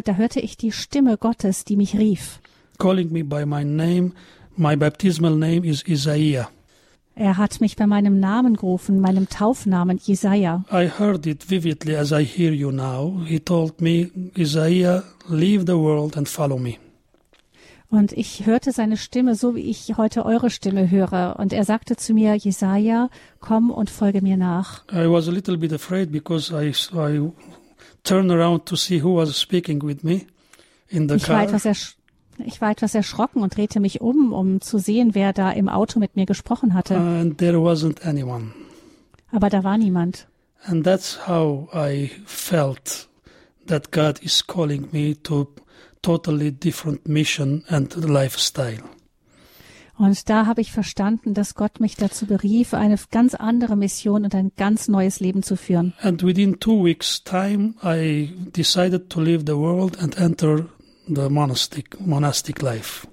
da hörte ich die Stimme Gottes, die mich rief. calling me by my name. My baptismal name is Isaiah. Er hat mich bei meinem Namen gerufen, meinem Taufnamen Jesaja. I heard it vividly as I hear you now. He told me, Isaiah, leave the world and follow me. Und ich hörte seine Stimme, so wie ich heute eure Stimme höre. Und er sagte zu mir, Jesaja, komm und folge mir nach. I was a little bit afraid because I, I turned around to see who was speaking with me in the Ich war car. etwas ersch ich war etwas erschrocken und drehte mich um, um zu sehen, wer da im Auto mit mir gesprochen hatte. And there wasn't anyone. Aber da war niemand. And that's how I felt that God is calling me to totally different mission and lifestyle. Und da habe ich verstanden, dass Gott mich dazu berief, eine ganz andere Mission und ein ganz neues Leben zu führen. And within two weeks' time, I decided to leave the world and enter the monastic monastic life.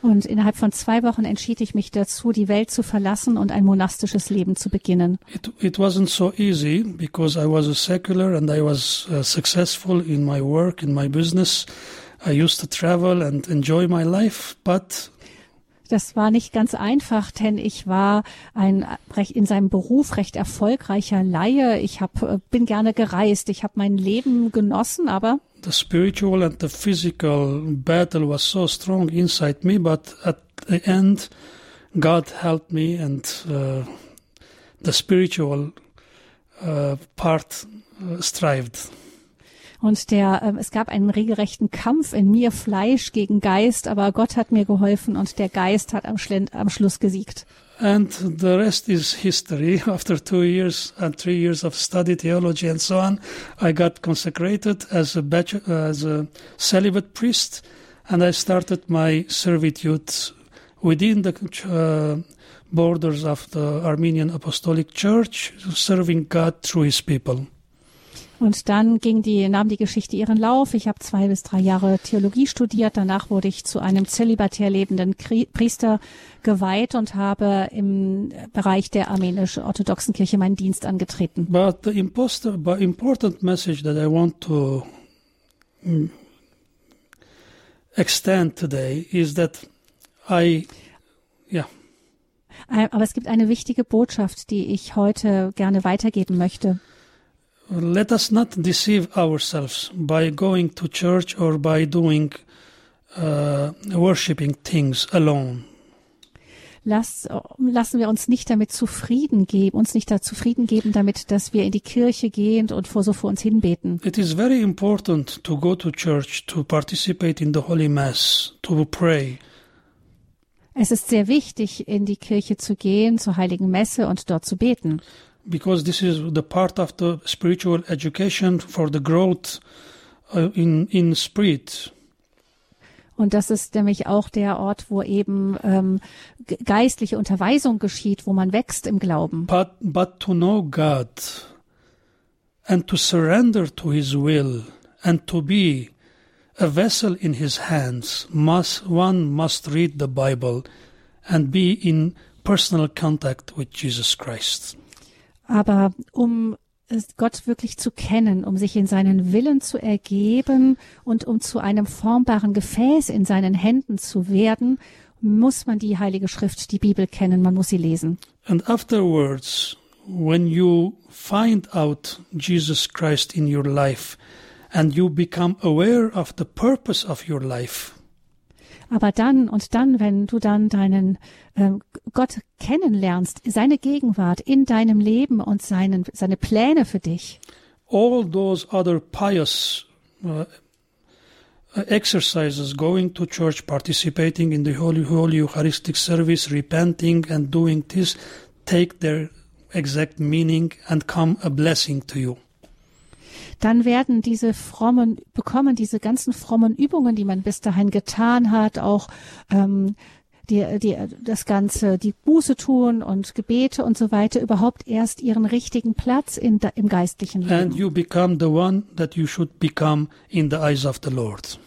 Und innerhalb von zwei Wochen entschied ich mich dazu, die Welt zu verlassen und ein monastisches Leben zu beginnen. It it wasn't so easy because I was a secular and I was uh, successful in my work in my business. I used to travel and enjoy my life, but Das war nicht ganz einfach, denn ich war ein in seinem Beruf recht erfolgreicher Laie. Ich hab, äh, bin gerne gereist, ich habe mein Leben genossen, aber the spiritual and the physical battle was so strong inside me. But at the end, God helped me, and uh, the spiritual uh, part uh, strived. Und der, äh, es gab einen regelrechten Kampf in mir, Fleisch gegen Geist, aber Gott hat mir geholfen und der Geist hat am, Schlend, am Schluss gesiegt. And the rest is history. After two years and three years of study, theology, and so on, I got consecrated as a, bachelor, as a celibate priest, and I started my servitude within the uh, borders of the Armenian Apostolic Church, serving God through His people. Und dann ging die, nahm die Geschichte ihren Lauf. Ich habe zwei bis drei Jahre Theologie studiert. Danach wurde ich zu einem zölibatär lebenden Priester geweiht und habe im Bereich der armenisch-orthodoxen Kirche meinen Dienst angetreten. But the important message that I want to mm, extend today is that I, yeah, Äh, Aber es gibt eine wichtige Botschaft, die ich heute gerne weitergeben möchte. Let us not deceive ourselves by going to church or by doing uh, worshiping things alone. Lass, lassen wir uns nicht damit zufrieden geben, uns nicht da zufrieden geben damit, dass wir in die Kirche gehen und vor so vor uns hinbeten. It is very important to go to church, to participate in the Holy Mass, to pray. Es ist sehr wichtig, in die Kirche zu gehen, zur heiligen Messe und dort zu beten. Because this is the part of the spiritual education for the growth uh, in in spirit Und das ist nämlich auch der Ort, wo eben ähm, ge- geistliche Unterweisung geschieht, wo man wächst im Glauben. but but to know god and to surrender to his will and to be a vessel in his hands must one must read the bible and be in personal contact with jesus christ Aber um Gott wirklich zu kennen, um sich in seinen Willen zu ergeben und um zu einem formbaren Gefäß in seinen Händen zu werden, muss man die Heilige Schrift, die Bibel kennen, man muss sie lesen. And afterwards, when you find out Jesus Christ in your life and you become aware of the purpose of your life, Aber dann und dann, wenn du dann deinen ähm, Gott kennenlernst, seine Gegenwart in deinem Leben und seinen, seine Pläne für dich, all those other pious uh, exercises, going to church, participating in the Holy, Holy Eucharistic service, repenting and doing this, take their exact meaning and come a blessing to you. Dann werden diese frommen, bekommen diese ganzen frommen Übungen, die man bis dahin getan hat, auch ähm, die, die, das Ganze, die Buße tun und Gebete und so weiter, überhaupt erst ihren richtigen Platz in, da- im geistlichen And Leben. you become the one that you should become in the eyes of the Lord.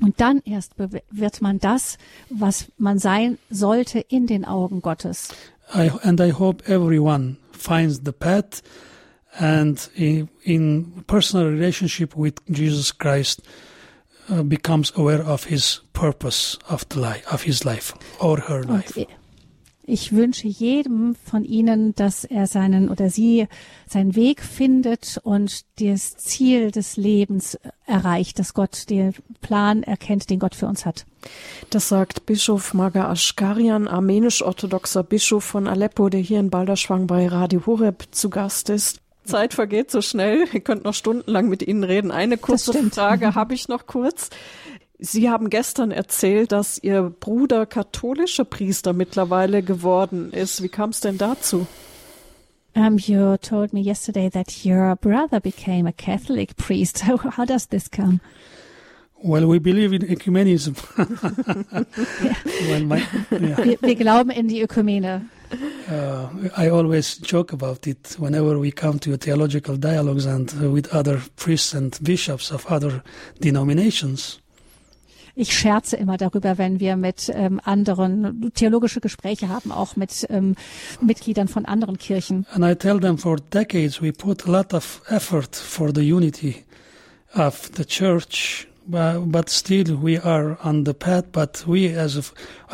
Und dann erst wird man das, was man sein sollte, in den Augen Gottes. I, and I hope everyone finds the path and in, in personal relationship with Jesus Christ uh, becomes aware of his purpose of the life, of his life or her Und life. Ich wünsche jedem von Ihnen, dass er seinen oder sie seinen Weg findet und das Ziel des Lebens erreicht, dass Gott den Plan erkennt, den Gott für uns hat. Das sagt Bischof Maga Aschkarian, armenisch-orthodoxer Bischof von Aleppo, der hier in Balderschwang bei Radio Horeb zu Gast ist. Zeit vergeht so schnell. Ihr könnt noch stundenlang mit Ihnen reden. Eine kurze Frage habe ich noch kurz. Sie haben gestern erzählt, dass Ihr Bruder katholischer Priester mittlerweile geworden ist. Wie kam es denn dazu? Um, you told me yesterday that your brother became a Catholic priest. How, how does this come? Well, we believe in ecumenism. well, my, yeah. wir, wir, glauben in die Ökumene. Uh, I always joke about it whenever we come to theological dialogues and uh, with other priests and bishops of other denominations. Ich scherze immer darüber, wenn wir mit ähm, anderen theologische Gespräche haben, auch mit ähm, Mitgliedern von anderen Kirchen. And I tell them for decades we put a lot of effort for the unity of the church but, but still we are on the path. But we, as a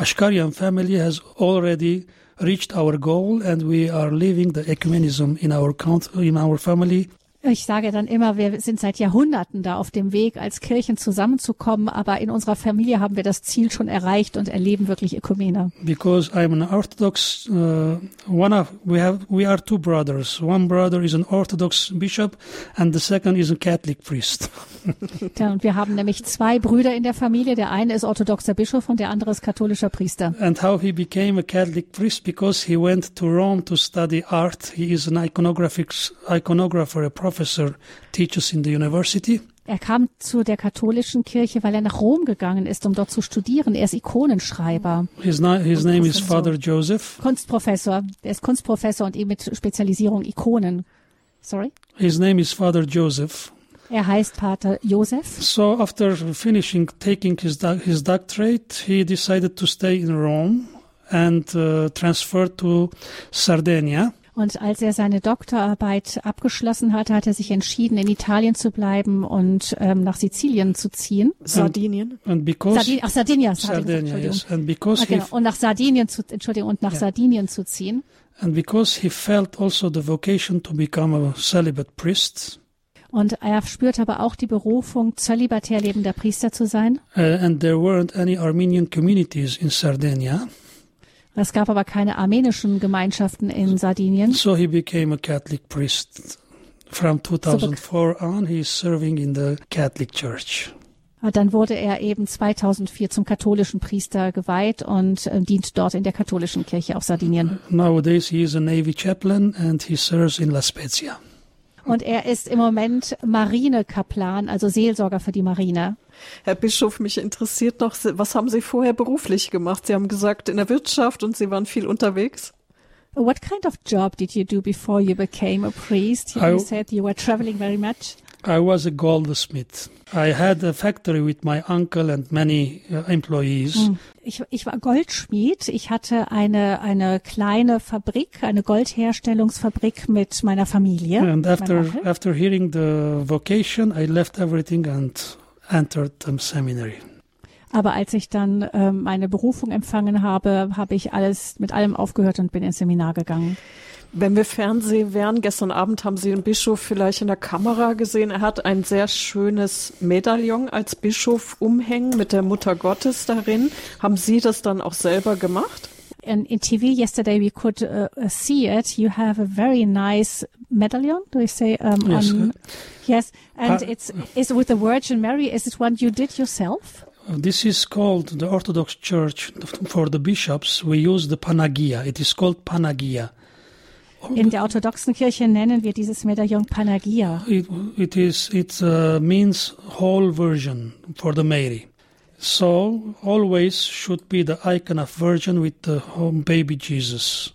Ashkarian family, has already reached our goal, and we are living the ecumenism in our in our family. Ich sage dann immer, wir sind seit Jahrhunderten da auf dem Weg, als Kirchen zusammenzukommen, aber in unserer Familie haben wir das Ziel schon erreicht und erleben wirklich Ökumene. Because I'm an Orthodox, uh, one of we have we are two brothers. One brother is an Orthodox bishop, and the second is a Catholic priest. ja, und wir haben nämlich zwei Brüder in der Familie. Der eine ist orthodoxer Bischof und der andere ist katholischer Priester. And how he became a Catholic priest because he went to Rome to study art. He is an iconographic iconographer, a prophet professor teaches in the university. Er kam zu der katholischen Kirche, weil er nach Rom gegangen ist, um dort zu studieren. Er ist Ikonenschreiber. His, his name is Father Joseph. Kunstprofessor. Er ist Kunstprofessor und eben mit Spezialisierung Ikonen. Sorry? His name is Father Joseph. Er heißt Pater Joseph. So after finishing taking his his doctorate, he decided to stay in Rome and uh, transfer to Sardinia. Und als er seine Doktorarbeit abgeschlossen hatte, hat er sich entschieden, in Italien zu bleiben und ähm, nach Sizilien zu ziehen. Sardinien. And because Sardin ach, Sardinia, Sardinia, yes. And because okay, und nach Sardinien zu, Entschuldigung, und nach yeah. Sardinien zu ziehen. And because he felt also the vocation to become a celibate priest. Und er spürt aber auch die Berufung, zölibatär lebender Priester zu sein. Uh, and there weren't any Armenian communities in Sardinia. Es gab aber keine armenischen Gemeinschaften in Sardinien. So he became a Catholic priest. From 2004 on, he is serving in the Catholic Church. Dann wurde er eben 2004 zum katholischen Priester geweiht und äh, dient dort in der katholischen Kirche auf Sardinien. Nowadays he is a Navy chaplain and he serves in La Spezia. Und er ist im Moment Marinekaplan, also Seelsorger für die Marine. Herr Bischof, mich interessiert noch, was haben Sie vorher beruflich gemacht? Sie haben gesagt, in der Wirtschaft und Sie waren viel unterwegs. What kind of job did you do before you became a priest? You I, said you were traveling very much. I was a goldsmith. I had a factory with my uncle and many uh, employees. Hm. Ich, ich war Goldschmied. Ich hatte eine, eine kleine Fabrik, eine Goldherstellungsfabrik mit meiner Familie. And after, after hearing the vocation, I left everything and entered the seminary. Aber als ich dann ähm, meine Berufung empfangen habe, habe ich alles mit allem aufgehört und bin ins Seminar gegangen. Wenn wir Fernsehen wären, gestern Abend haben Sie den Bischof vielleicht in der Kamera gesehen. Er hat ein sehr schönes Medaillon als Bischof umhängen mit der Mutter Gottes darin. Haben Sie das dann auch selber gemacht? In, in TV yesterday we could uh, uh, see it. You have a very nice medallion. Do you say um, yes? On, yes, and uh, it's is with the Virgin Mary. Is it one you did yourself? This is called the Orthodox Church for the bishops. We use the Panagia. It is called Panagia. In der orthodoxen Kirche nennen wir dieses Medaillon Panagia. It, it is it uh, means whole version for the Mary. So always should be the icon of Virgin with the home baby Jesus.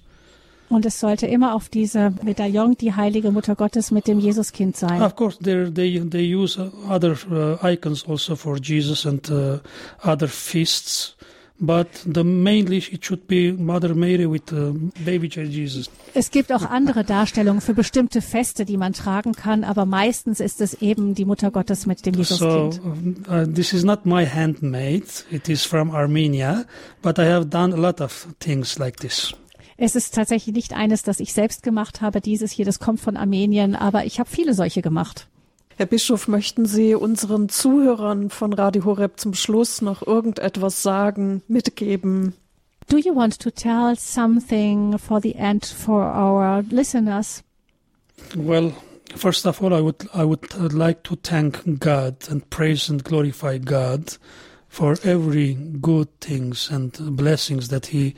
Und es sollte immer auf dieser Medaillon die heilige Mutter Gottes mit dem Jesuskind sein. Of course, they they use other uh, icons also for Jesus and uh, other feasts. But the mainly it should be Mother Mary with the baby Jesus. Es gibt auch andere Darstellungen für bestimmte Feste, die man tragen kann, aber meistens ist es eben die Mutter Gottes mit dem Jesuskind. So uh, this is not my handmade. It is from Armenia, but I have done a lot of things like this. Es ist tatsächlich nicht eines, das ich selbst gemacht habe. Dieses hier, das kommt von Armenien, aber ich habe viele solche gemacht. Herr Bischof, möchten Sie unseren Zuhörern von Radio Horeb zum Schluss noch irgendetwas sagen, mitgeben? Do you want to tell something for the end for our listeners? Well, first of all, I would I would like to thank God and praise and glorify God for every good things and blessings that He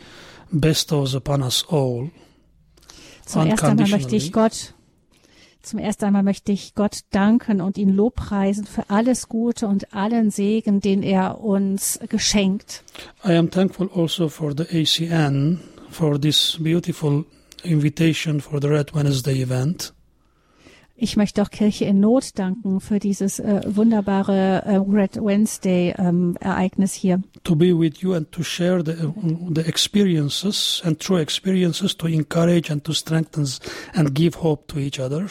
bestows upon us all. Zum ersten einmal möchte ich Gott zum ersten einmal möchte ich Gott danken und ihn lobpreisen für alles Gute und allen Segen, den er uns geschenkt. I am thankful also for the ACN for this beautiful invitation for the Red Wednesday event. Ich möchte auch Kirche in Not danken für dieses äh, wunderbare äh, Red Wednesday ähm, Ereignis hier. To be with you and to share the, the experiences and true experiences to encourage and to strengthen and give hope to each other.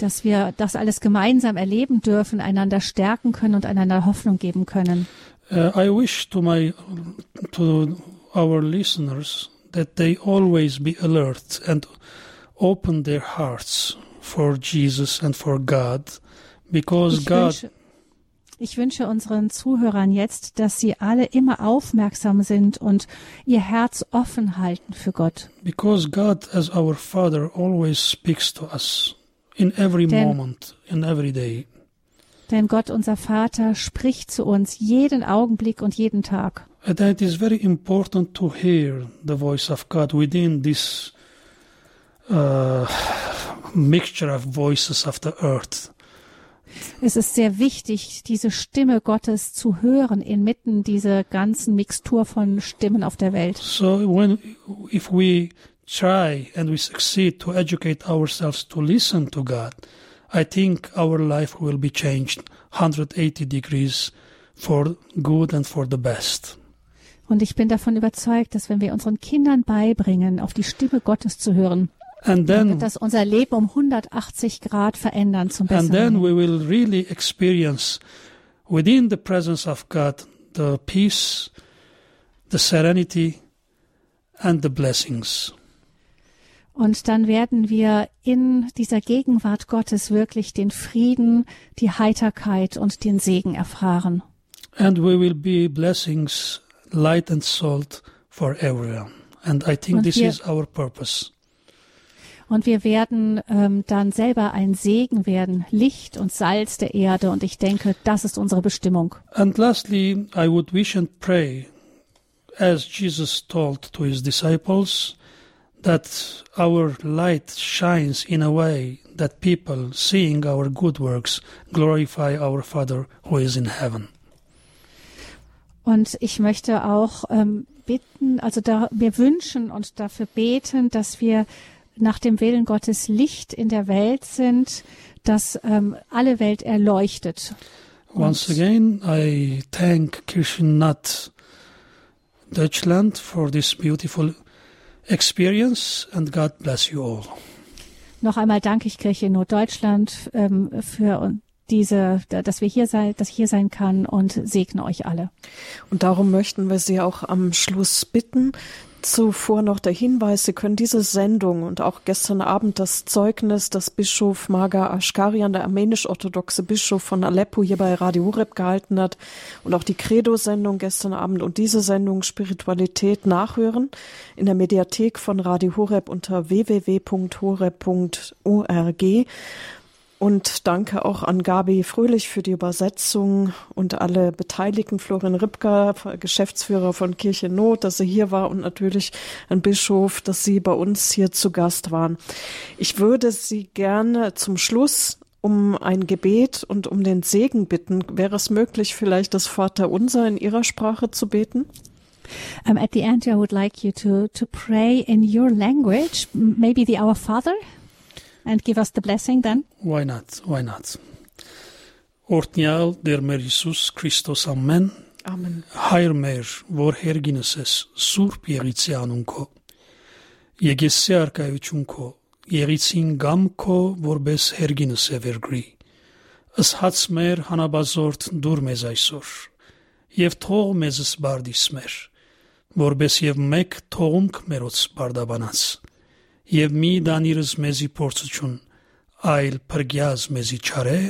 Dass wir das alles gemeinsam erleben dürfen, einander stärken können und einander Hoffnung geben können. Uh, I wish to my to our listeners that they always be alert and open their hearts for Jesus and for God because Ich God wünsche, ich wünsche unseren Zuhörern jetzt, dass sie alle immer aufmerksam sind und ihr Herz offen halten für Gott. because God as our Father always speaks to us in every Denn- moment in every day Denn Gott, unser Vater, spricht zu uns jeden Augenblick und jeden Tag. and it is very important to hear the voice of God within this uh, mixture of voices of the earth Es ist sehr wichtig, diese Stimme Gottes zu hören inmitten dieser ganzen Mixtur von Stimmen auf der Welt. So when if we try and we succeed to educate ourselves to listen to God, I think our life will be changed 180 degrees for good and for the best. Und ich bin davon überzeugt, dass wenn wir unseren Kindern beibringen, auf die Stimme Gottes zu hören, And then wird das unser Leben um 180 Grad verändern zum and then we will really experience within the presence of God the peace, the serenity and the blessings. Und dann werden wir in dieser Gegenwart Gottes wirklich den Frieden, die Heiterkeit und den Segen erfahren. And we will be blessings, light and salt for everyone. And I think Und this wir- is our purpose. Und wir werden ähm, dann selber ein Segen werden, Licht und Salz der Erde. Und ich denke, das ist unsere Bestimmung. And lastly, I would wish and pray, as Jesus told to his disciples, that our light shines in a way that people, seeing our good works, glorify our Father who is in heaven. Und ich möchte auch ähm, bitten, also da, wir wünschen und dafür beten, dass wir nach dem Willen Gottes Licht in der Welt sind, dass ähm, alle Welt erleuchtet. Once Und- again, I thank Kirchennacht Deutschland for this beautiful experience and God bless you all. Noch einmal danke ich Kirche in Norddeutschland ähm, für diese, dass wir hier sein, dass ich hier sein kann und segne euch alle. Und darum möchten wir Sie auch am Schluss bitten. Zuvor noch der Hinweis, Sie können diese Sendung und auch gestern Abend das Zeugnis, das Bischof Maga Ashkarian, der armenisch-orthodoxe Bischof von Aleppo, hier bei Radio Horeb gehalten hat und auch die Credo-Sendung gestern Abend und diese Sendung Spiritualität nachhören in der Mediathek von Radio Horeb unter www.horeb.org. Und danke auch an Gabi Fröhlich für die Übersetzung und alle Beteiligten, Florian Ripka, Geschäftsführer von Kirche Not, dass sie hier war und natürlich ein Bischof, dass sie bei uns hier zu Gast waren. Ich würde Sie gerne zum Schluss um ein Gebet und um den Segen bitten. Wäre es möglich, vielleicht das Vaterunser in Ihrer Sprache zu beten? Um, at the end, I would like you to to pray in your language, maybe the Our Father, and give us the blessing then. Why not? Why not? Ortnjal der mer Jesus Christos amen. Amen. Հայր մեր, որ հերգինս ես, Սուրբ Եղիցյանուն քո։ Եկեսի արկայություն քո, Եղիցին գամ քո, որբես հերգինս է վերգրի։ Ըսհաց մեր հանաբազորդ դուր մեզ այսօր, եւ թող մեզս բարդիս մեր, որբես եւ մեկ թողունք մերոց բարդաբանաս եւ մի դանիրս մեզի փորձություն այլ փրկյազ մեզի չարե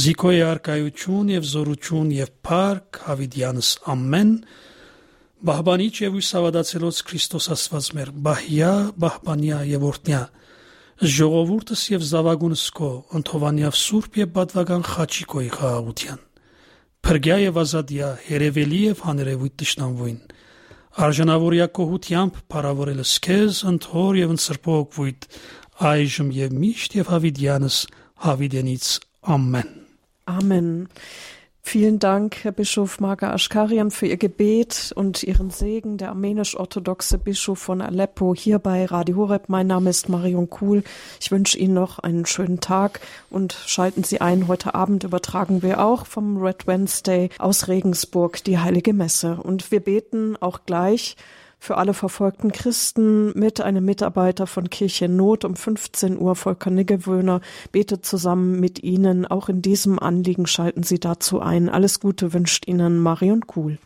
զիկոյ արկայություն եւ զորություն եւ փառք հավիդյանս ամեն բահբանիչ եւ ուսավադացելոց Քրիստոս Աստված մեր բահյա բահբանյա եւ օրտնյա ժողովուրդս եւ զավագունս կո ընթովանյավ սուրբ եւ բադվական խաչիկոյ խաղաղության փրկյա եւ ազատյա հերևելի եւ հանրևույթ տշնամվույն արժանավորյակողությամբ բարավորել սկեզ ընթոր եւ ընսրբող գույտ այժմ եւ միշտ եւ հավիդյանս հավիդենից ամեն ամեն Vielen Dank, Herr Bischof Marga Aschkarian, für Ihr Gebet und Ihren Segen, der armenisch-orthodoxe Bischof von Aleppo, hier bei Radio Horeb. Mein Name ist Marion Kuhl. Ich wünsche Ihnen noch einen schönen Tag und schalten Sie ein. Heute Abend übertragen wir auch vom Red Wednesday aus Regensburg die Heilige Messe. Und wir beten auch gleich für alle verfolgten Christen mit einem Mitarbeiter von Kirche Not um 15 Uhr, Volker Niggewöhner, betet zusammen mit Ihnen. Auch in diesem Anliegen schalten Sie dazu ein. Alles Gute wünscht Ihnen Marion Kuhl.